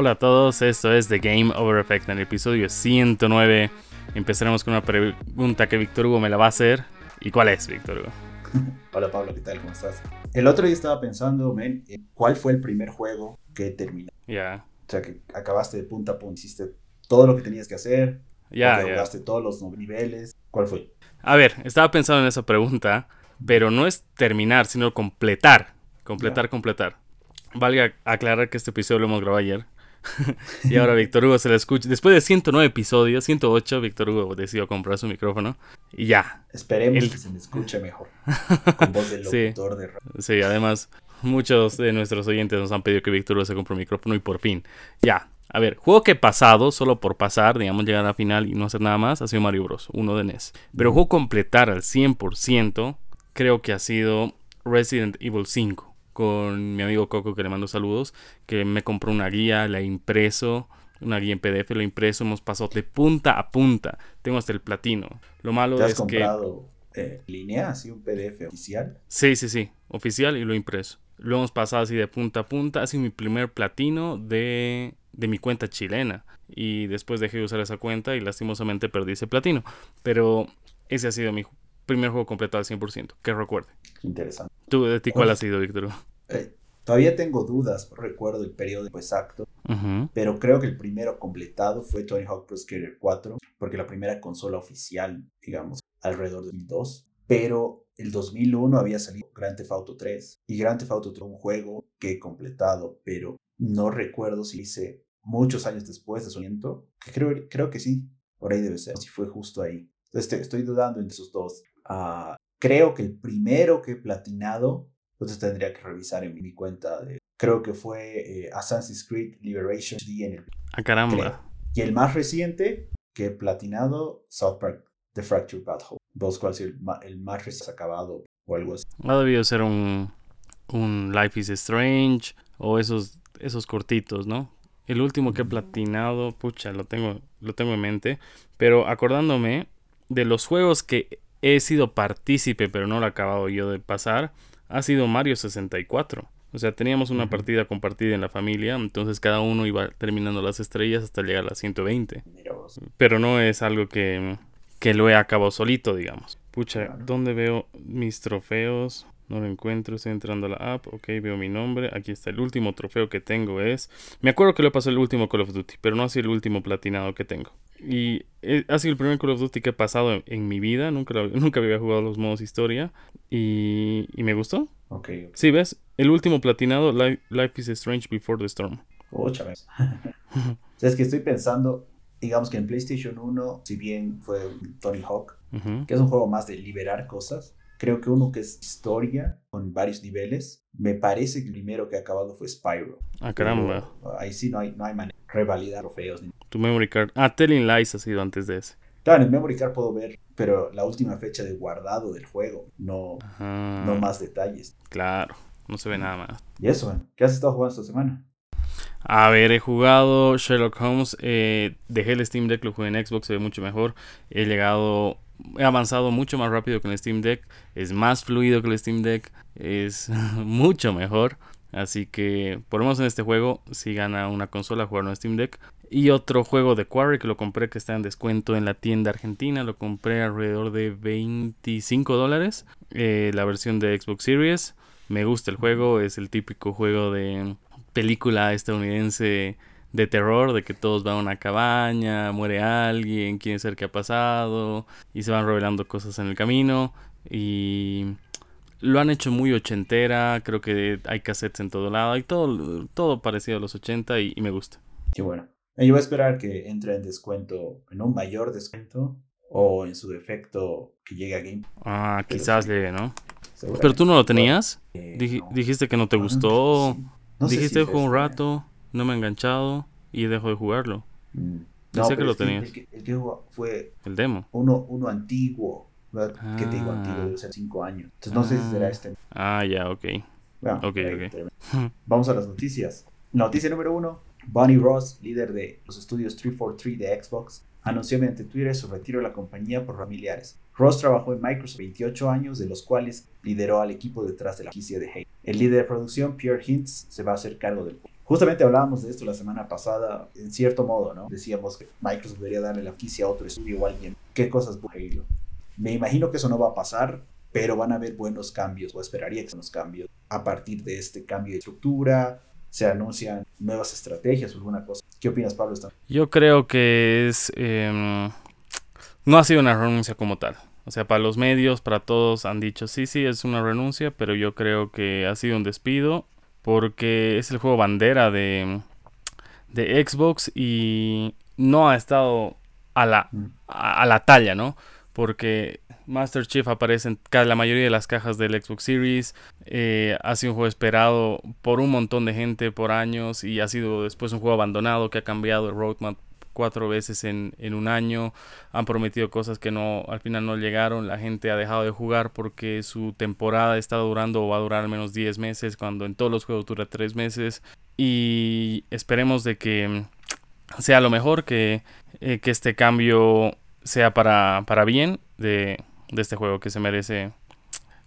Hola a todos, esto es The Game Over Effect en el episodio 109. Empezaremos con una pregunta que Víctor Hugo me la va a hacer. ¿Y cuál es, Víctor Hugo? Hola Pablo, ¿qué tal? ¿Cómo estás? El otro día estaba pensando, men, ¿cuál fue el primer juego que terminó? Ya. O sea, que acabaste de punta a punta, hiciste todo lo que tenías que hacer, Ya, ya. jugaste todos los niveles. ¿Cuál fue? A ver, estaba pensando en esa pregunta, pero no es terminar, sino completar. Completar, completar. Valga aclarar que este episodio lo hemos grabado ayer. y ahora Víctor Hugo se la escucha. Después de 109 episodios, 108, Víctor Hugo decidió comprar su micrófono. Y ya. Esperemos El- que se me escuche mejor. Con voz de Sí. locutor de radio. Sí, además, muchos de nuestros oyentes nos han pedido que Víctor Hugo se compre un micrófono y por fin. Ya. A ver, juego que he pasado solo por pasar, digamos, llegar a la final y no hacer nada más, ha sido Mario Bros. Uno de NES. Pero juego completar al 100%, creo que ha sido Resident Evil 5. Con mi amigo Coco, que le mando saludos, que me compró una guía, la impreso, una guía en PDF, la impreso, hemos pasado de punta a punta. Tengo hasta el platino. Lo malo ¿Te has es que... comprado eh, línea, así un PDF oficial? Sí, sí, sí, oficial y lo impreso. Lo hemos pasado así de punta a punta. Ha sido mi primer platino de, de mi cuenta chilena. Y después dejé de usar esa cuenta y lastimosamente perdí ese platino. Pero ese ha sido mi primer juego completado al 100%, que recuerde. Interesante. ¿Tú, de ti, cuál ha sido, Víctor? Eh, todavía tengo dudas, no recuerdo el periodo exacto, Ujú. pero creo que el primero completado fue Tony Hawk Pro Skater 4, porque la primera consola oficial, digamos, alrededor de 2002. Pero el 2001 había salido Grand Theft Auto 3 y Grand Theft Auto 3 un juego que he completado, pero no recuerdo si hice muchos años después de su que creo, creo que sí, por ahí debe ser, si fue justo ahí. Entonces te- estoy dudando entre esos dos. Ah, creo que el primero que he platinado, entonces tendría que revisar en mi cuenta. De, creo que fue eh, Assassin's Creed Liberation HD en el Ah, caramba. creo. Y el más reciente que he platinado, South Park The Fractured Butthole. Vos, ¿cuál es el, el más reciente acabado o algo así? Ha debido ser un, un Life is Strange o esos, esos cortitos, ¿no? El último que he platinado, pucha, lo tengo, lo tengo en mente. Pero acordándome de los juegos que he sido partícipe, pero no lo he acabado yo de pasar, ha sido Mario 64. O sea, teníamos una partida compartida en la familia, entonces cada uno iba terminando las estrellas hasta llegar a las 120. Mira vos. Pero no es algo que, que lo he acabado solito, digamos. Pucha, Claro. ¿dónde veo mis trofeos? No lo encuentro, estoy entrando a la app, ok, veo mi nombre, aquí está el último trofeo que tengo es... Me acuerdo que lo pasó el último Call of Duty, pero no ha sido el último platinado que tengo. Y eh, ha sido el primer Call of Duty que he pasado en, en mi vida, nunca, lo- nunca había jugado los modos historia y, y me gustó. Ok, ok. Sí, ¿ves? El último platinado, Life, Life is Strange Before the Storm. Ocha vez. O sea, es que estoy pensando, digamos que en PlayStation 1, si bien fue Tony Hawk, que es un juego más de liberar cosas, creo que uno que es historia con varios niveles, me parece que el primero que ha acabado fue Spyro. Ah, caramba. Pero ahí sí no hay, no hay manera de revalidar trofeos. Ni... Tu memory card. Ah, Telling Lies ha sido antes de ese. Claro, en el Memory Card puedo ver, pero la última fecha de guardado del juego, no, Ajá. no más detalles. Claro, no se ve nada más. Y eso, man. ¿qué has estado jugando esta semana? A ver, he jugado Sherlock Holmes. eh, dejé el Steam Deck, lo jugué en Xbox, se ve mucho mejor. He llegado, he avanzado mucho más rápido que el Steam Deck. Es más fluido que el Steam Deck. Es mucho mejor. Así que, por lo menos en este juego, si gana una consola, jugar en Steam Deck. Y otro juego de Quarry que lo compré que está en descuento en la tienda argentina. Lo compré alrededor de 25 dólares. eh, la versión de Xbox Series. Me gusta el juego, es el típico juego de película estadounidense de terror, de que todos van a una cabaña, muere alguien, quieren saber qué ha pasado y se van revelando cosas en el camino y lo han hecho muy ochentera, creo que hay cassettes en todo lado, hay todo, todo parecido a los 80 y, y me gusta. Qué bueno. Yo voy a esperar que entre en descuento, en un mayor descuento, o en su defecto que llegue a Game. Ah, Pero quizás sí. llegue, ¿no? Pero tú no lo tenías, Eh, Dij- no. dijiste que no te gustó, sí. No sé dijiste si un fue- rato, no me he enganchado y dejo de jugarlo, Mm. Pensé que pero lo que tenías. El que, el que fue el demo. uno, uno antiguo. ¿verdad? ¿Qué te digo Ah. antiguo? Debe ser cinco años. Entonces no sé si será Ah. este. Ah, ya, ok. Bueno, Ok, ahí, ok. tremendo. Vamos a las noticias. Noticia número uno. Bonnie Ross, líder de los estudios 343 de Xbox, anunció mediante Twitter su retiro de la compañía por familiares. Ross trabajó en Microsoft 28 años, de los cuales lideró al equipo detrás de la franquicia de Halo. El líder de producción, Pierre Hintz, se va a hacer cargo del Justamente hablábamos de esto la semana pasada, en cierto modo, ¿no? Decíamos que Microsoft debería darle la franquicia a otro estudio o a alguien. ¿Qué cosas Halo? Me imagino que eso no va a pasar, pero van a haber buenos cambios, o esperaría que los cambios a partir de este cambio de estructura, se anuncian nuevas estrategias o alguna cosa. ¿Qué opinas, Pablo? Yo creo que es... Em, no ha sido una renuncia como tal. O sea, para los medios, para todos han dicho, sí, sí, es una renuncia, pero yo creo que ha sido un despido porque es el juego bandera de, de Xbox y no ha estado a la, mm. a la talla, ¿no? Porque Master Chief aparece en la mayoría de las cajas del Xbox Series. Eh, ha sido un juego esperado por un montón de gente por años y ha sido después un juego abandonado que ha cambiado el roadmap cuatro veces en, un año. Han prometido cosas que no al final no llegaron. La gente ha dejado de jugar porque su temporada está durando o va a durar al menos 10 meses cuando en todos los juegos dura 3 meses. Y esperemos de que sea lo mejor, que, eh, que este cambio sea para, para bien de, de este juego que se merece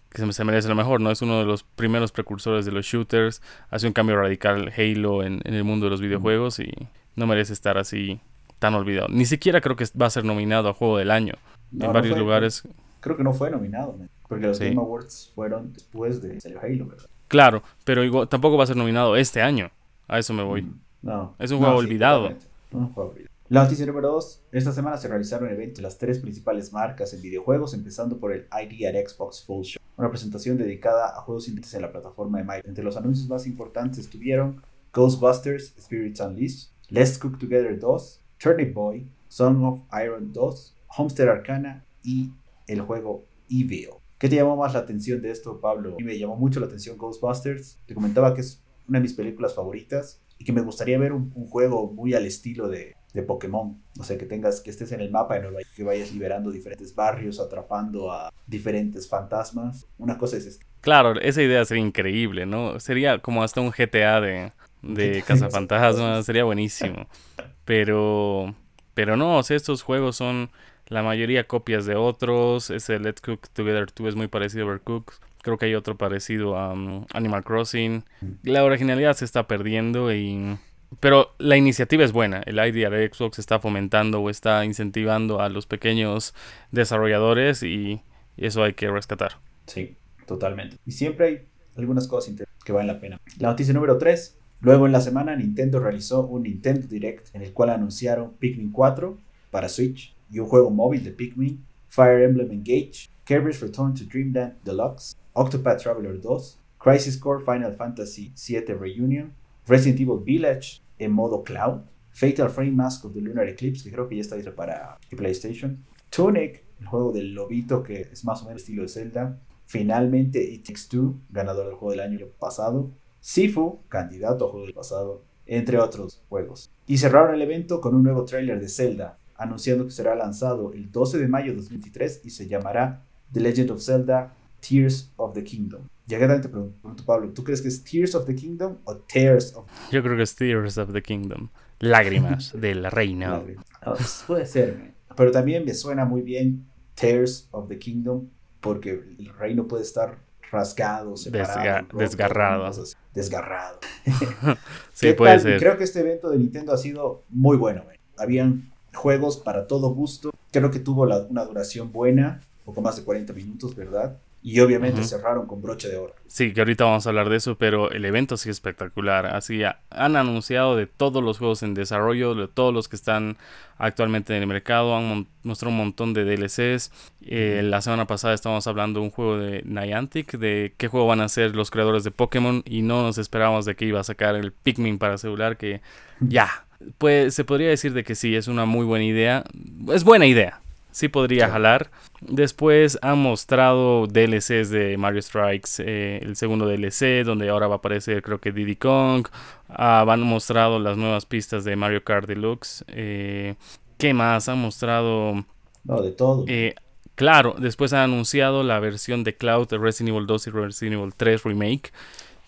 que se merece lo mejor, ¿no? Es uno de los primeros precursores de los shooters, hace un cambio radical Halo en, el mundo de los videojuegos y no merece estar así tan olvidado. Ni siquiera creo que va a ser nominado a Juego del Año. en varios lugares. Creo que no fue nominado, porque los Game Awards fueron después de Halo, ¿verdad? Claro, pero igual, tampoco va a ser nominado este año. A eso me voy. Mm, no. Es un juego olvidado. un juego olvidado. La noticia número 2. Esta semana se realizaron eventos de las tres principales marcas en videojuegos, empezando por el ID at Xbox Full Show, una presentación dedicada a juegos independientes en la plataforma de Microsoft. Entre los anuncios más importantes estuvieron Ghostbusters Spirits Unleashed, Let's Cook Together 2, Turnip Boy, Song of Iron 2, Homestead Arcana y el juego Evil. ¿Qué te llamó más la atención de esto, Pablo? A mí me llamó mucho la atención Ghostbusters. Te comentaba que es una de mis películas favoritas y que me gustaría ver un juego muy al estilo de, de Pokémon. O sea, que tengas, que estés en el mapa de Nueva York, que vayas liberando diferentes barrios, atrapando a diferentes fantasmas. Una cosa es esta. Claro, esa idea sería increíble, ¿no? Sería como hasta un GTA de, de cazafantasmas, sería buenísimo. Pero, pero no, o sea, estos juegos son la mayoría copias de otros. Ese Let's Cook Together 2 es muy parecido a Overcooked. Creo que hay otro parecido a um, Animal Crossing. La originalidad se está perdiendo y pero la iniciativa es buena. El de Xbox está fomentando o está incentivando a los pequeños desarrolladores y eso hay que rescatar. Sí, totalmente. Y siempre hay algunas cosas que valen la pena. La noticia número 3. Luego en la semana Nintendo realizó un Nintendo Direct en el cual anunciaron Pikmin 4 para Switch y un juego móvil de Pikmin, Fire Emblem Engage, Kirby's Return to Dreamland Deluxe, Octopath Traveler 2, Crisis Core Final Fantasy VII Reunion, Resident Evil Village en modo cloud, Fatal Frame Mask of the Lunar Eclipse, que creo que ya está disponible para PlayStation, Tunic, el juego del lobito que es más o menos estilo de Zelda, finalmente It Takes Two, ganador del juego del año pasado, Sifu, candidato a juego del pasado, entre otros juegos. Y cerraron el evento con un nuevo tráiler de Zelda, anunciando que será lanzado el 12 de mayo de 2023 y se llamará The Legend of Zelda Tears of the Kingdom. Ya que te pregunto, Pablo, ¿tú crees que es Tears of the Kingdom o Tears of Yo creo que es Tears of the Kingdom. Lágrimas del reino. Ah, pues, puede ser, pero también me suena muy bien Tears of the Kingdom porque el reino puede estar rasgado, separado, desgarrado. desgarrado. sí, puede ser. Creo que este evento de Nintendo ha sido muy bueno. Habían juegos para todo gusto. Creo que tuvo una duración buena, poco más de 40 minutos, ¿verdad? Y obviamente cerraron con broche de oro. Sí, que ahorita vamos a hablar de eso, pero el evento sí es espectacular. Así han anunciado de todos los juegos en desarrollo, de todos los que están actualmente en el mercado, han mostrado un montón de DLCs. Eh, la semana pasada estábamos hablando de un juego de Niantic, de qué juego van a hacer los creadores de Pokémon y no nos esperábamos de que iba a sacar el Pikmin para celular, que ya, pues se podría decir de que sí, es una muy buena idea. Es buena idea, sí podría jalar. Después han mostrado DLCs de Mario Strikes, eh, el segundo DLC, donde ahora va a aparecer creo que Diddy Kong. Ah, han mostrado las nuevas pistas de Mario Kart Deluxe. Eh, ¿Qué más? Han mostrado... No, de todo. Eh, claro, después han anunciado la versión de Cloud de Resident Evil 2 y Resident Evil 3 Remake.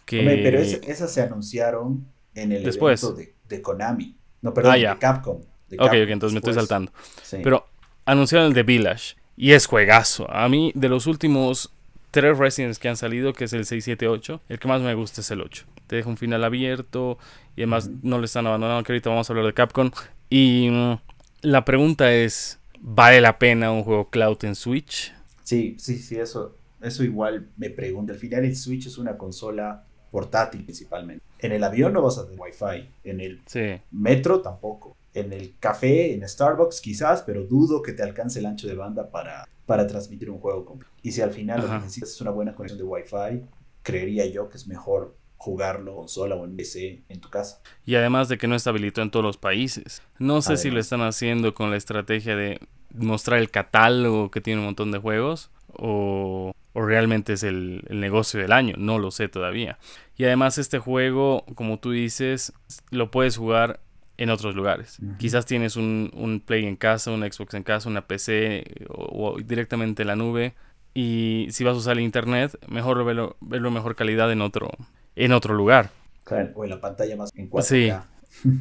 Que... pero esas se anunciaron en el evento de, Konami. No, perdón, ah, de Capcom. ok, ok, entonces me estoy saltando. Pero anunciaron el de Village y es juegazo. A mí, de los últimos tres Residents que han salido, que es el 6, 7, 8. El que más me gusta es el 8. Te deja un final abierto y además no le están abandonando, que ahorita vamos a hablar de Capcom. Y mm, la pregunta es, ¿vale la pena un juego cloud en Switch? Sí, sí, sí, eso, eso igual me pregunta. Al final el Switch es una consola portátil principalmente. En el avión no vas a tener Wi-Fi, en el metro tampoco. En el café, en Starbucks quizás, pero dudo que te alcance el ancho de banda para, para transmitir un juego completo. Y si al final lo que necesitas es una buena conexión de Wi-Fi, creería yo que es mejor jugarlo consola o en PC en tu casa. Y además de que no está habilitado en todos los países. No sé si lo están haciendo con la estrategia de mostrar el catálogo que tiene un montón de juegos o, realmente es el, negocio del año. No lo sé todavía. Y además este juego, como tú dices, lo puedes jugar en otros lugares. Quizás tienes un, un, Play en casa, un Xbox en casa, una PC o, directamente en la nube. Y si vas a usar el internet, mejor verlo, verlo mejor calidad en otro, en otro lugar. Claro, o en la pantalla más en 4K. Sí,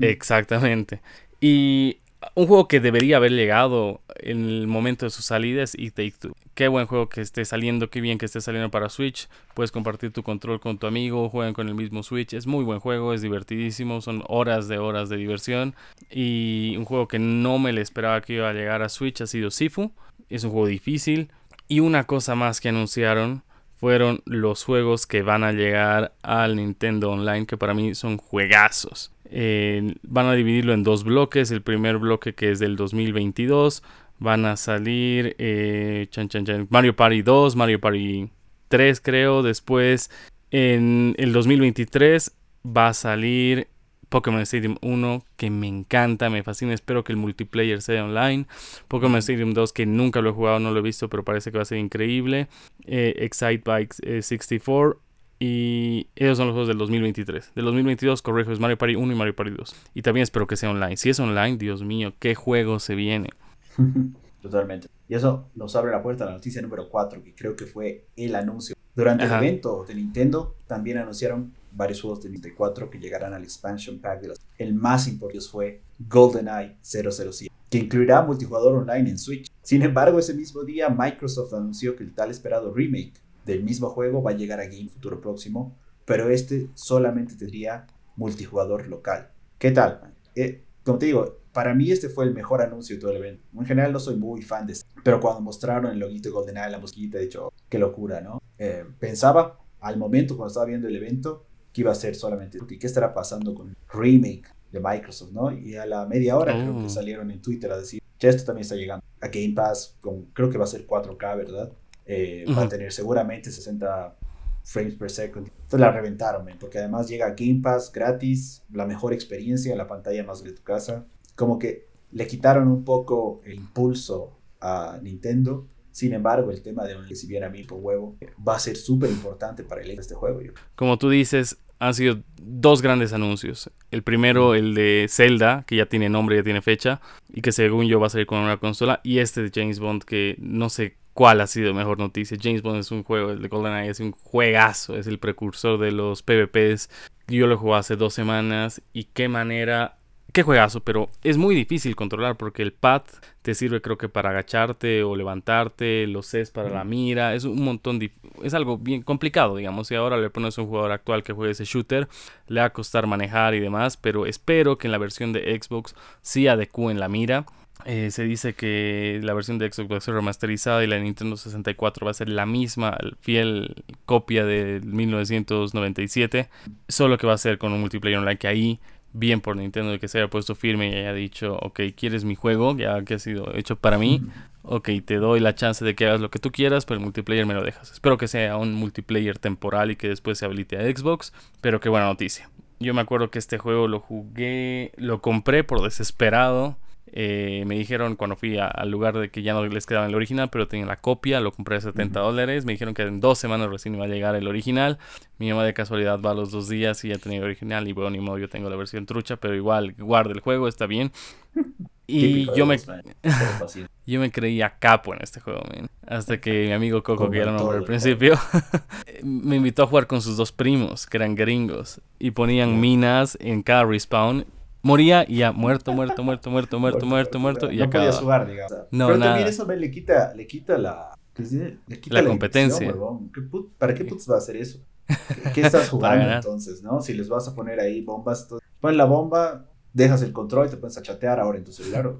exactamente. Y un juego que debería haber llegado en el momento de su salida es It Take Two. Qué buen juego que esté saliendo, qué bien que esté saliendo para Switch. Puedes compartir tu control con tu amigo, juegan con el mismo Switch. Es muy buen juego, es divertidísimo, son horas de horas de diversión. Y un juego que no me le esperaba que iba a llegar a Switch ha sido Sifu. Es un juego difícil. Y una cosa más que anunciaron fueron los juegos que van a llegar al Nintendo Online, que para mí son juegazos. Van a dividirlo en dos bloques. El primer bloque que es del 2022. Van a salir eh, Mario Party 2, Mario Party 3 creo. Después en el 2023 va a salir Pokémon Stadium 1 que me encanta, me fascina, espero que el multiplayer sea online. Pokémon Stadium 2 que nunca lo he jugado, no lo he visto, pero parece que va a ser increíble. Eh, Excite Bike 64 y esos son los juegos del 2023. Del 2022, corrijo, es Mario Party 1 y Mario Party 2. Y también espero que sea online. Si es online, Dios mío, qué juego se viene. Totalmente. Y eso nos abre la puerta a la noticia número 4, que creo que fue el anuncio. Durante el evento de Nintendo también anunciaron varios juegos de 94 que llegarán al expansion pack de los... El más importante fue GoldenEye 007, que incluirá multijugador online en Switch. Sin embargo, ese mismo día Microsoft anunció que el tal esperado remake del mismo juego va a llegar a Game futuro próximo, pero este solamente tendría multijugador local. ¿Qué tal? Eh, como te digo, para mí este fue el mejor anuncio de todo el evento. En general no soy muy fan de esto, pero cuando mostraron el loguito de GoldenEye, la mosquita, he dicho, qué locura, ¿no? Eh, pensaba al momento cuando estaba viendo el evento que iba a ser solamente y qué estará pasando con remake de Microsoft, ¿no? Y a la media hora creo que oh. salieron en Twitter a decir que esto también está llegando a Game Pass, con, creo que va a ser 4K, ¿verdad? Eh, va a tener seguramente 60 frames per second. Entonces la reventaron, porque además llega a Game Pass gratis, la mejor experiencia, la pantalla más de tu casa. Como que le quitaron un poco el impulso a Nintendo sin embargo, el tema de un si bien a mí por huevo va a ser súper importante para el este juego. Como tú dices, han sido dos grandes anuncios. El primero, el de Zelda, que ya tiene nombre, ya tiene fecha, y que según yo va a salir con una consola. Y este de James Bond, que no sé cuál ha sido mejor noticia. James Bond es un juego, el de GoldenEye es un juegazo, es el precursor de los PvPs. Yo lo jugué hace dos semanas y qué manera qué juegazo, pero es muy difícil controlar porque el pad te sirve creo que para agacharte o levantarte, los es para la mira, es un montón de... es algo bien complicado, digamos, y ahora le pones a un jugador actual que juegue ese shooter, le va a costar manejar y demás, pero espero que en la versión de Xbox sí adecúen la mira. Eh, se dice que la versión de Xbox va a ser remasterizada y la de Nintendo 64 va a ser la misma, fiel copia de 1997, solo que va a ser con un multiplayer online que ahí bien por Nintendo de que se haya puesto firme y haya dicho, ok, ¿quieres mi juego? Ya que ha sido hecho para mí. Ok, te doy la chance de que hagas lo que tú quieras, pero el multiplayer me lo dejas. Espero que sea un multiplayer temporal y que después se habilite a Xbox, pero qué buena noticia. Yo me acuerdo que este juego lo jugué, lo compré por desesperado eh, me dijeron cuando fui al lugar de que ya no les quedaba el original, pero tenía la copia, lo compré a 70 dólares. Me dijeron que en dos semanas recién iba a llegar el original. Mi mamá de casualidad va a los dos días y ya tenía el original. Y bueno, ni modo, yo tengo la versión trucha, pero igual guarda el juego, está bien. Y yo me, yo me creía capo en este juego, hasta que mi amigo Coco, que era nombre al principio, me invitó a jugar con sus dos primos, que eran gringos, y ponían minas en cada respawn moría y ya, muerto, muerto, muerto, muerto, muerto, muerto, muerto, y no podía jugar, digamos. No, Pero también eso le quita, le quita la, la, competencia. ¿Para qué putos va a hacer eso? ¿Qué, estás jugando entonces, no? Si les vas a poner ahí bombas, pon la bomba, dejas el control, te pones a chatear ahora en tu celular.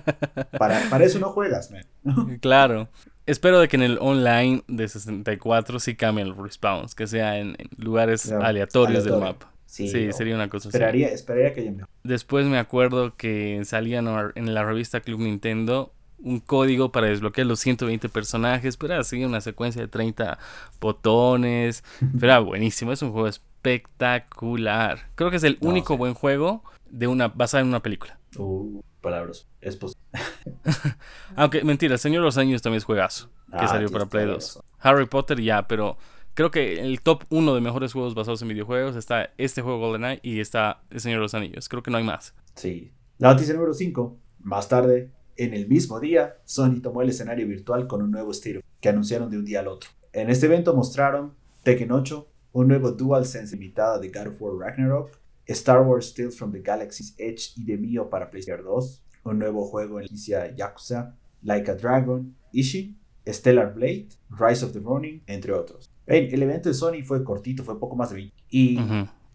para, eso no juegas, man. Claro. Espero de que en el online de 64 sí cambien los respawns, que sea en, lugares aleatorios del mapa. Sí, sería una cosa esperaría, así. Esperaría que haya Después me acuerdo que salían en la revista Club Nintendo un código para desbloquear los 120 personajes, pero así una secuencia de 30 botones, pero era buenísimo, es un juego espectacular. Creo que es el único buen juego de una basado en una película. Uh, palabras, es posible. Aunque mentira, Señor de los Años también es juegazo, que ah, salió para Play 2. Harry Potter ya, pero creo que el top 1 de mejores juegos basados en videojuegos está este juego GoldenEye y está El Señor de los Anillos. Creo que no hay más. Sí. La noticia número 5. Más tarde, en el mismo día, Sony tomó el escenario virtual con un nuevo estilo que anunciaron de un día al otro. En este evento mostraron Tekken 8, un nuevo DualSense limitada de God of War Ragnarok, Star Wars Tales from the Galaxy's Edge y de Mio para PlayStation 2, un nuevo juego en licencia Yakuza, Like a Dragon, Ishi, Stellar Blade, Rise of the Ronin, entre otros. El evento de Sony fue cortito, fue poco más de 20 y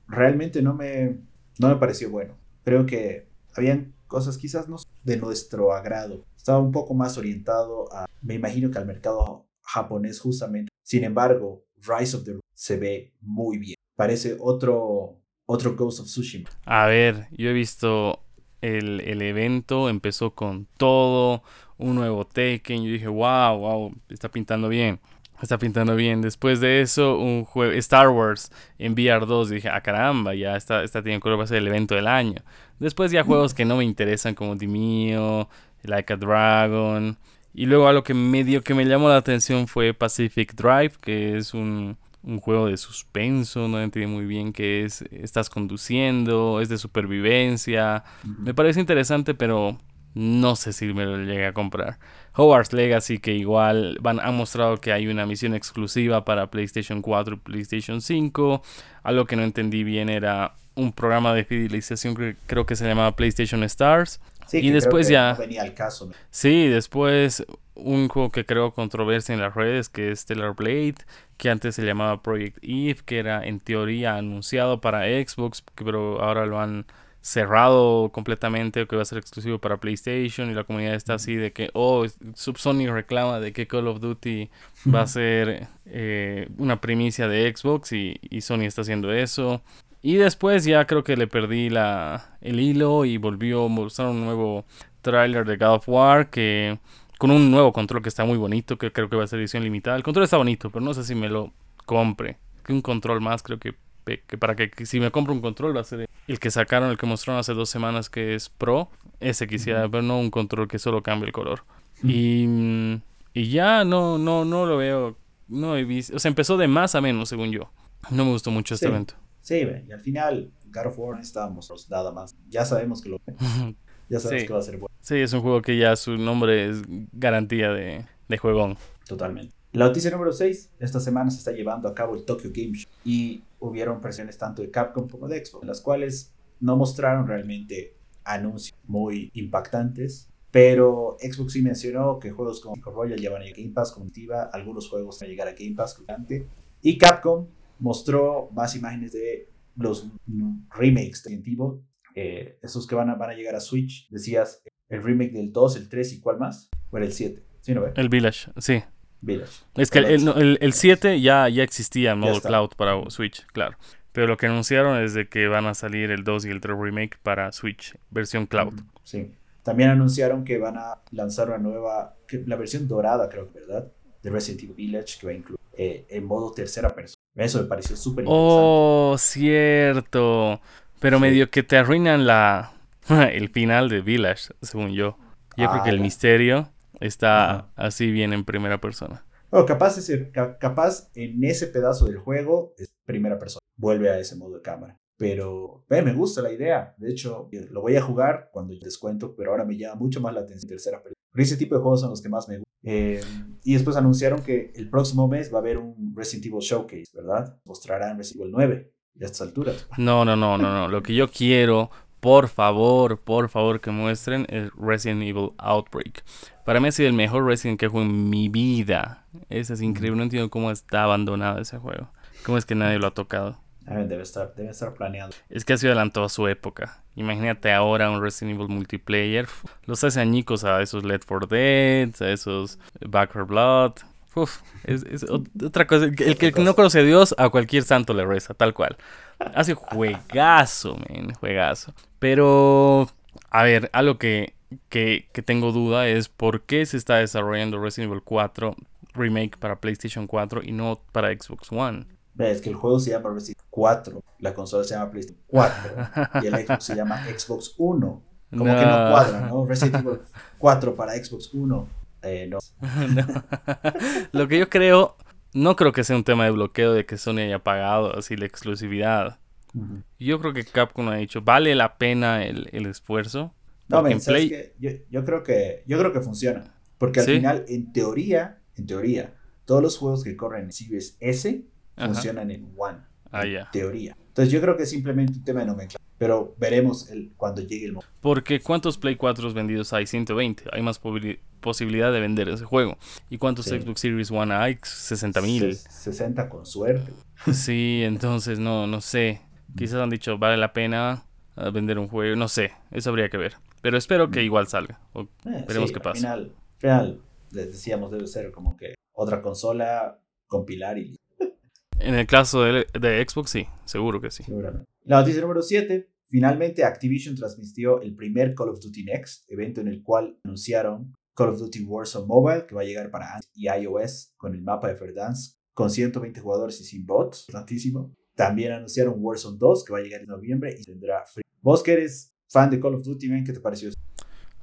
realmente no me, no me pareció bueno. Creo que habían cosas quizás no de nuestro agrado. Estaba un poco más orientado a, me imagino que al mercado japonés justamente. Sin embargo, Rise of the se ve muy bien. Parece otro, otro Ghost of Tsushima. A ver, yo he visto el, el evento, empezó con todo, un nuevo Tekken, yo dije, wow, wow, está pintando bien. Está pintando bien. Después de eso, un juego Star Wars en VR2. Dije, ah, caramba, ya está, está teniendo que va a ser el evento del año. Después ya juegos que no me interesan como Dimio, Like a Dragon. Y luego algo que medio que me llamó la atención fue Pacific Drive, que es un, un juego de suspenso, no entendí muy bien qué es. Estás conduciendo, es de supervivencia. Me parece interesante, pero no sé si me lo llegue a comprar. Hogwarts Legacy, que igual van, han mostrado que hay una misión exclusiva para PlayStation 4 y PlayStation 5. Algo que no entendí bien era un programa de fidelización que creo que se llamaba PlayStation Stars. y después ya. venía al caso. Sí, después un juego que creó controversia en las redes, que es Stellar Blade, que antes se llamaba Project Eve, que era en teoría anunciado para Xbox, pero ahora lo han cerrado completamente o que va a ser exclusivo para PlayStation y la comunidad está así de que, oh, Sony reclama de que Call of Duty va a ser eh, una primicia de Xbox y, Sony está haciendo eso. Y después ya creo que le perdí la, el hilo y volvió a mostrar un nuevo trailer de God of War que con un nuevo control que está muy bonito, que creo que va a ser edición limitada. El control está bonito, pero no sé si me lo compre. Que un control más creo que que para que, si me compro un control va a ser el que sacaron, el que mostraron hace dos semanas que es Pro. Ese quisiera, pero no un control que solo cambie el color. Y, y ya no, no, no lo veo. No he visto. O sea, empezó de más a menos, según yo. No me gustó mucho este evento. Sí, y al final, God of War estábamos nada más. Ya sabemos que lo. ya sabemos que va a ser bueno. Sí, es un juego que ya su nombre es garantía de, de juegón. Totalmente. La noticia número 6, esta semana se está llevando a cabo el Tokyo Game Show y hubieron versiones tanto de Capcom como de Xbox, en las cuales no mostraron realmente anuncios muy impactantes, pero Xbox sí mencionó que juegos como Royal llevan a Game Pass comunitiva, algunos juegos van a llegar a Game Pass y Capcom mostró más imágenes de los remakes de Evil, eh, esos que van a, van a llegar a Switch. Decías el remake del 2, el 3 y cuál más, o era el 7. ¿Sí, no El Village, sí. Village. Es que el, 7 ya, ya existía en modo cloud para Switch, claro. Pero lo que anunciaron es de que van a salir el 2 y el 3 remake para Switch, versión cloud. Sí. También anunciaron que van a lanzar una nueva, la versión dorada creo que, ¿verdad? De Resident Evil Village, que va a incluir eh, en modo tercera persona. Eso me pareció súper interesante. Oh, cierto. Pero medio que te arruinan la el final de Village, según yo. Yo creo que el ah, misterio está así bien en primera persona. Bueno, capaz, ese, capaz en ese pedazo del juego es primera persona. Vuelve a ese modo de cámara. Pero me gusta la idea. De hecho, lo voy a jugar cuando descuento, pero ahora me llama mucho más la atención tercera persona. ese tipo de juegos son los que más me gustan. Eh, y después anunciaron que el próximo mes va a haber un Resident Evil Showcase, ¿verdad? Mostrarán Resident Evil 9 a estas alturas. No, no, no, no, no. Lo que yo quiero por favor, por favor que muestren el Resident Evil Outbreak. Para mí ha sido el mejor Resident que juego en mi vida. Eso es increíble, no entiendo cómo está abandonado ese juego. ¿Cómo es que nadie lo ha tocado? Debe estar, debe estar planeado. Es que ha sido adelantado a su época. Imagínate ahora un Resident Evil multiplayer. Los hace añicos a esos Led for Dead, a esos Back for Blood. Uf, es, otra cosa. El, que no conoce a Dios, a cualquier santo le reza, tal cual. Hace juegazo, men, juegazo. Pero, a ver, algo que, que, que tengo duda es por qué se está desarrollando Resident Evil 4 Remake para PlayStation 4 y no para Xbox One. Es que el juego se llama Resident Evil 4, la consola se llama PlayStation 4 y el Xbox se llama Xbox 1. Como que no cuadra, ¿no? Resident Evil 4 para Xbox 1. Eh, no. Lo que yo creo, no creo que sea un tema de bloqueo de que Sony haya pagado así la exclusividad. Yo creo que Capcom ha dicho, vale la pena el, el esfuerzo. No, men, Play... yo, yo, creo que, yo creo que funciona. Porque al final, en teoría, en teoría, todos los juegos que corren en Series S funcionan en One. Ah, en teoría. Entonces yo creo que es simplemente un tema de nomenclatura. Pero veremos el, cuando llegue el momento. Porque ¿cuántos Play 4 vendidos hay? 120. Hay más posibilidad de vender ese juego. ¿Y cuántos Xbox Series One hay? 60 mil. 60 con suerte. Sí, entonces no, no sé. Quizás han dicho, vale la pena ah, vender un juego. No sé, eso habría que ver. Pero espero que igual salga. O eh, veremos qué pasa. Al final, les decíamos, debe ser como que otra consola compilar y en el caso de, Xbox, sí, seguro que sí. La noticia número 7. Finalmente, Activision transmitió el primer Call of Duty Next, evento en el cual anunciaron Call of Duty Warzone Mobile, que va a llegar para Android y iOS con el mapa de Verdance, con 120 jugadores y sin bots, tantísimo. También anunciaron Warzone 2, que va a llegar en noviembre y tendrá free. Vos que eres fan de Call of Duty, ¿qué te pareció?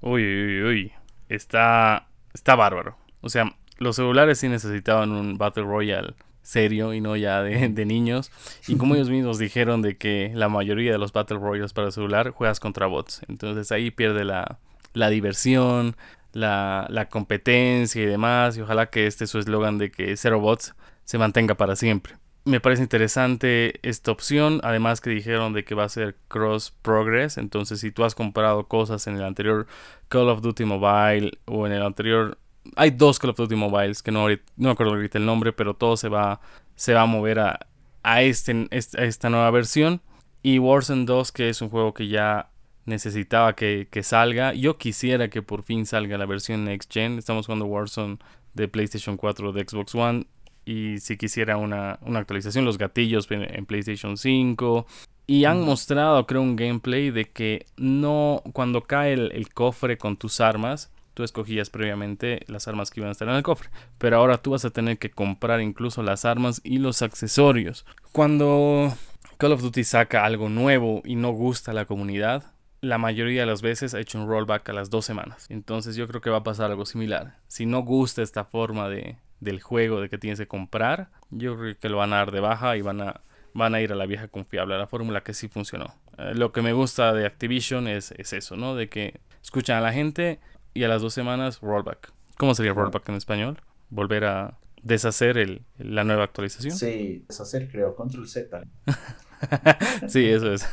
Uy, uy, uy. Está, está bárbaro. O sea, los celulares sí necesitaban un Battle Royale serio y no ya de, niños. Y como ellos mismos dijeron de que la mayoría de los Battle Royales para celular juegas contra bots. Entonces ahí pierde la, la diversión, la, la, competencia y demás. Y ojalá que este su eslogan de que cero bots se mantenga para siempre. Me parece interesante esta opción. Además que dijeron de que va a ser cross progress. Entonces si tú has comprado cosas en el anterior Call of Duty Mobile o en el anterior hay dos Call of Duty Mobiles, que no, no me acuerdo ahorita el nombre, pero todo se va, se va a mover a, a, este, esta nueva versión. Y Warzone 2, que es un juego que ya necesitaba que, que, salga. Yo quisiera que por fin salga la versión Next Gen. Estamos jugando Warzone de PlayStation 4, de Xbox One. Y si quisiera una, una actualización, los gatillos en, PlayStation 5. Y han mostrado, creo, un gameplay de que no, cuando cae el cofre con tus armas, tú escogías previamente las armas que iban a estar en el cofre. Pero ahora tú vas a tener que comprar incluso las armas y los accesorios. Cuando Call of Duty saca algo nuevo y no gusta a la comunidad, la mayoría de las veces ha hecho un rollback a las dos semanas. Entonces yo creo que va a pasar algo similar. Si no gusta esta forma de, del juego de que tienes que comprar, yo creo que lo van a dar de baja y van a, van a ir a la vieja confiable, a la fórmula que sí funcionó. Eh, lo que me gusta de Activision es, es, eso, ¿no? De que escuchan a la gente, y a las dos semanas rollback. ¿Cómo sería rollback en español? Volver a deshacer el, la nueva actualización. Sí, deshacer creo, control Z. sí, eso es.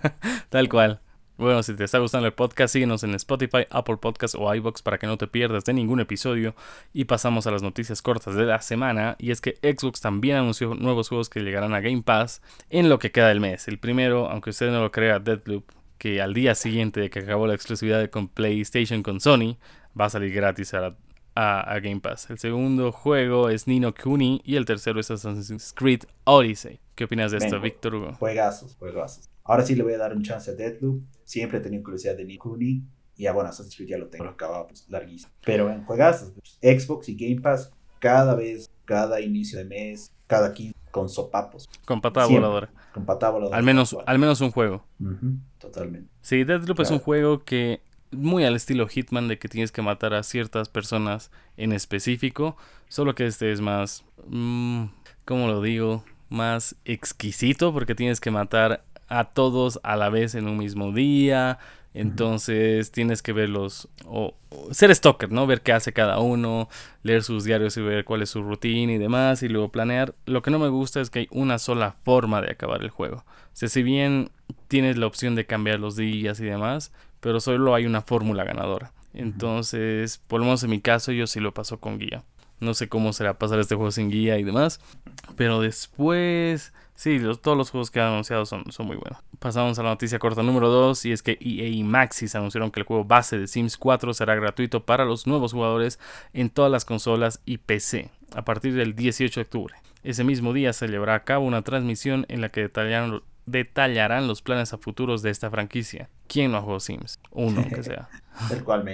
Tal cual. Bueno, si te está gustando el podcast, síguenos en Spotify, Apple Podcasts o iBox para que no te pierdas de ningún episodio. Y pasamos a las noticias cortas de la semana. Y es que Xbox también anunció nuevos juegos que llegarán a Game Pass en lo que queda del mes. El primero, aunque usted no lo crea, Deadloop, que al día siguiente de que acabó la exclusividad con PlayStation con Sony, va a salir gratis a, a, Game Pass. El segundo juego es Nino Kuni y el tercero es Assassin's Creed Odyssey. ¿Qué opinas de esto, Víctor Hugo? Juegazos, juegazos. Ahora sí le voy a dar un chance a Deadloop. Siempre he tenido curiosidad de Nino Kuni. Y ya bueno, Assassin's Creed ya lo tengo acabado, pues larguísimo. Pero en juegazos, Xbox y Game Pass, cada vez, cada inicio de mes, cada 15 con sopapos. Con patada voladora. Con patada voladora. Al menos, al menos un juego. Totalmente. Sí, Deadloop es un juego que muy al estilo Hitman de que tienes que matar a ciertas personas en específico, solo que este es más, mmm, ¿cómo lo digo? Más exquisito porque tienes que matar a todos a la vez en un mismo día, Entonces tienes que verlos, o, ser stalker, ¿no? Ver qué hace cada uno, leer sus diarios y ver cuál es su rutina y demás, y luego planear. Lo que no me gusta es que hay una sola forma de acabar el juego. O sea, si bien tienes la opción de cambiar los días y demás, pero solo hay una fórmula ganadora. Entonces, por lo menos en mi caso, yo sí lo paso con guía. No sé cómo será pasar este juego sin guía y demás. Pero después, sí, todos los juegos que han anunciado son, son muy buenos. Pasamos a la noticia corta número 2 y es que EA y Maxis anunciaron que el juego base de Sims 4 será gratuito para los nuevos jugadores en todas las consolas y PC a partir del 18 de octubre. Ese mismo día se llevará a cabo una transmisión en la que detallarán los planes a futuros de esta franquicia. ¿Quién no jugó Sims? Uno, que sea. Tal cual,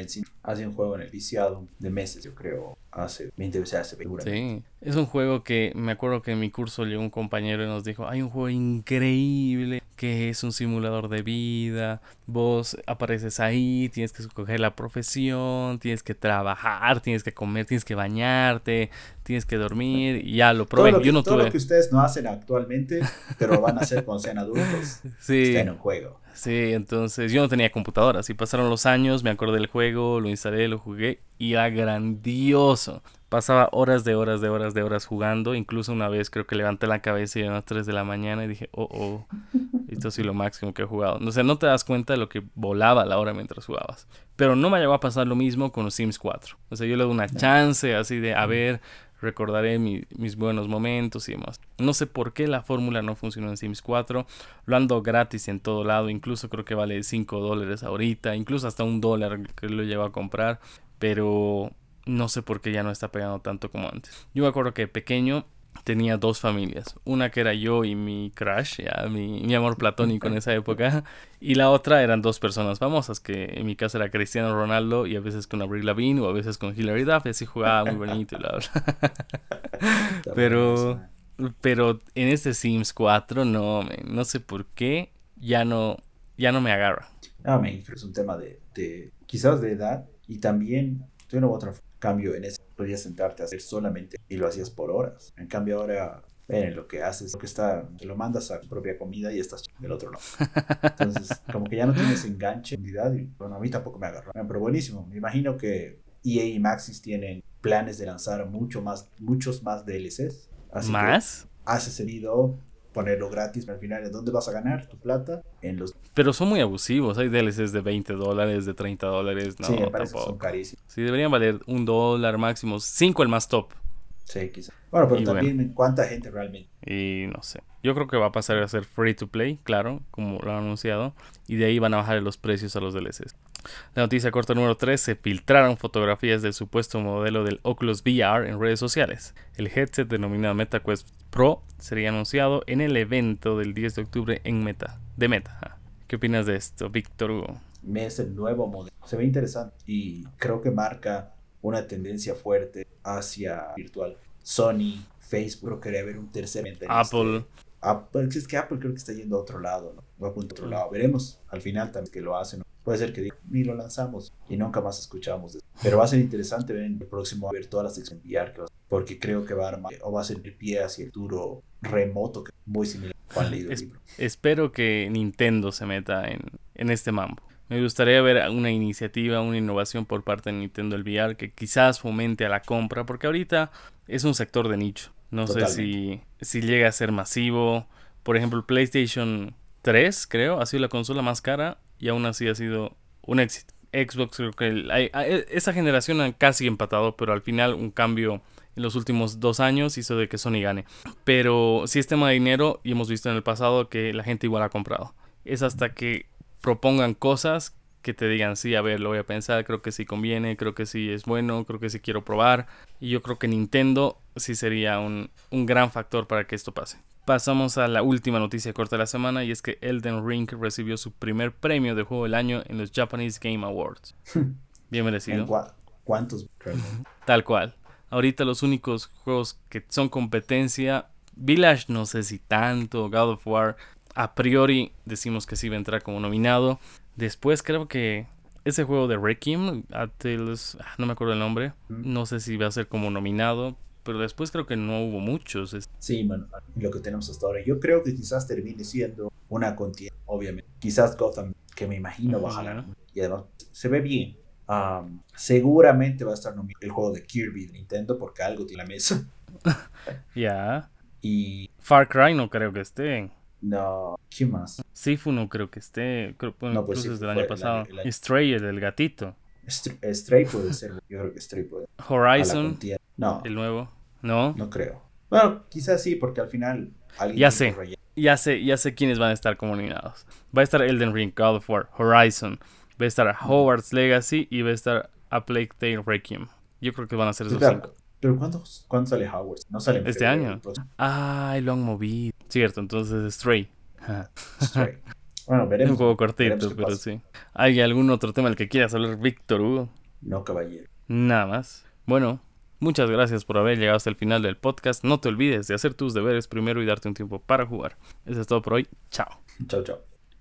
hace un juego en el viciado de meses, yo creo, hace 20 veces, hace 20 Sí, es un juego que me acuerdo que en mi curso llegó un compañero y nos dijo, hay un juego increíble que es un simulador de vida, vos apareces ahí, tienes que escoger la profesión, tienes que trabajar, tienes que comer, tienes que bañarte, tienes que dormir, y ya lo probé. Todo lo que, yo no todo lo que ustedes no hacen actualmente, pero van a hacer cuando sean adultos, sí. está en un juego. Sí, entonces yo no tenía computadora, así pasaron los años, me acordé del juego, lo instalé, lo jugué y era grandioso. Pasaba horas de horas de horas de horas jugando, incluso una vez creo que levanté la cabeza y eran las 3 de la mañana y dije, oh, oh, esto sí lo máximo que he jugado. O sea, no te das cuenta de lo que volaba la hora mientras jugabas. Pero no me llegó a pasar lo mismo con los Sims 4. O sea, yo le doy una chance así de, a ver, recordaré mis buenos momentos y demás. No sé por qué la fórmula no funcionó en Sims 4. Lo ando gratis en todo lado. Incluso creo que vale 5 dólares ahorita. Incluso hasta un dólar que lo llevo a comprar. Pero no sé por qué ya no está pegando tanto como antes. Yo me acuerdo que pequeño tenía dos familias. Una que era yo y mi crush, ya, mi, amor platónico en esa época. Y la otra eran dos personas famosas, que en mi caso era Cristiano Ronaldo y a veces con Avril Lavigne o a veces con Hilary Duff. Y así jugaba muy bonito y la pero, pero en este Sims 4 no, no sé por qué ya no, ya no me agarra. Ah, me es un tema de, de, quizás de edad y también de una u otra cambio en ese podías sentarte a hacer solamente y lo hacías por horas. En cambio ahora, lo que haces, lo que está, te lo mandas a tu propia comida y estás del otro lado. Entonces, como que ya no tienes enganche, y bueno, a mí tampoco me agarró. Pero buenísimo, me imagino que EA y Maxis tienen planes de lanzar mucho más, muchos más DLCs. Así ¿Más? Que hace sentido ponerlo gratis, pero al final, ¿dónde vas a ganar tu plata? En los... Pero son muy abusivos, hay DLCs de 20 dólares, de 30 dólares, no, sí, me parece Que son carísimos. Sí, deberían valer un dólar máximo, 5 el más top. Sí, quizá. Bueno, pero también cuánta gente realmente. Y no sé. Yo creo que va a pasar a ser free to play, claro, como lo han anunciado. Y de ahí van a bajar los precios a los DLCs. La noticia corta número 3, se filtraron fotografías del supuesto modelo del Oculus VR en redes sociales. El headset denominado MetaQuest Pro sería anunciado en el evento del 10 de octubre en Meta, de Meta. ¿Qué opinas de esto, Víctor Hugo? Es el nuevo modelo. Se ve interesante y creo que marca una tendencia fuerte hacia virtual. Sony, Facebook, quería ver un tercer Apple. Apple, es que Apple creo que está yendo a otro lado, ¿no? Va a otro lado. Veremos al final también que lo hacen. Puede ser que diga, ni lo lanzamos y nunca más escuchamos. Pero va a ser interesante ver en el próximo a ver todas las enviar porque creo que va a armar o va a ser el pie hacia el futuro remoto que es muy similar al leído el libro. Espero que Nintendo se meta en, en este mambo. Me gustaría ver una iniciativa, una innovación por parte de Nintendo el VR que quizás fomente a la compra, porque ahorita es un sector de nicho. No sé si, si llega a ser masivo. Por ejemplo, el PlayStation 3, creo, ha sido la consola más cara y aún así ha sido un éxito. Xbox creo que esa generación han casi empatado, pero al final un cambio en los últimos dos años hizo de que Sony gane. Pero si es tema de dinero y hemos visto en el pasado que la gente igual ha comprado. Es hasta que propongan cosas que te digan, sí, a ver, lo voy a pensar, creo que sí conviene, creo que sí es bueno, creo que sí quiero probar. Y yo creo que Nintendo sí sería un, un gran factor para que esto pase. Pasamos a la última noticia corta de la semana y es que Elden Ring recibió su primer premio de juego del año en los Japanese Game Awards. Bien merecido. ¿Cuántos? Tal cual. Ahorita los únicos juegos que son competencia, Village no sé si tanto, God of War, a priori decimos que sí va a entrar como nominado. Después creo que ese juego de Requiem, ah, no me acuerdo el nombre, no sé si va a ser como nominado, pero después creo que no hubo muchos. Sí, bueno, lo que tenemos hasta ahora. Yo creo que quizás termine siendo una contienda, obviamente. Quizás Gotham que me imagino va a jalar. Y además se ve bien. seguramente va a estar el juego de Kirby de Nintendo porque algo tiene la mesa. Ya. Y. Far Cry no creo que esté. No, ¿qué más? Sifu no creo que esté. Creo, no, pues del año pasado. Stray, el del gatito. Stray puede ser. Yo creo que Stray puede. Horizon. No. El nuevo. No. No creo. Bueno, quizás sí, porque al final. ya sé. Ya sé, ya sé quiénes van a estar comunicados. Va a estar Elden Ring, God of War, Horizon. Va a estar Howard's Legacy y va a estar A Plague Tale Requiem. Yo creo que van a ser esos cinco. ¿Pero cuándo, cuándo sale Howard? No sale Este año. Ay, lo han movido. Cierto, entonces Stray. Stray. Bueno, veremos. Un poco cortito, pero sí. ¿Hay algún otro tema del que quieras hablar, Víctor Hugo? No, caballero. Nada más. Bueno, muchas gracias por haber llegado hasta el final del podcast. No te olvides de hacer tus deberes primero y darte un tiempo para jugar. Eso es todo por hoy. Chao. Chao, chao.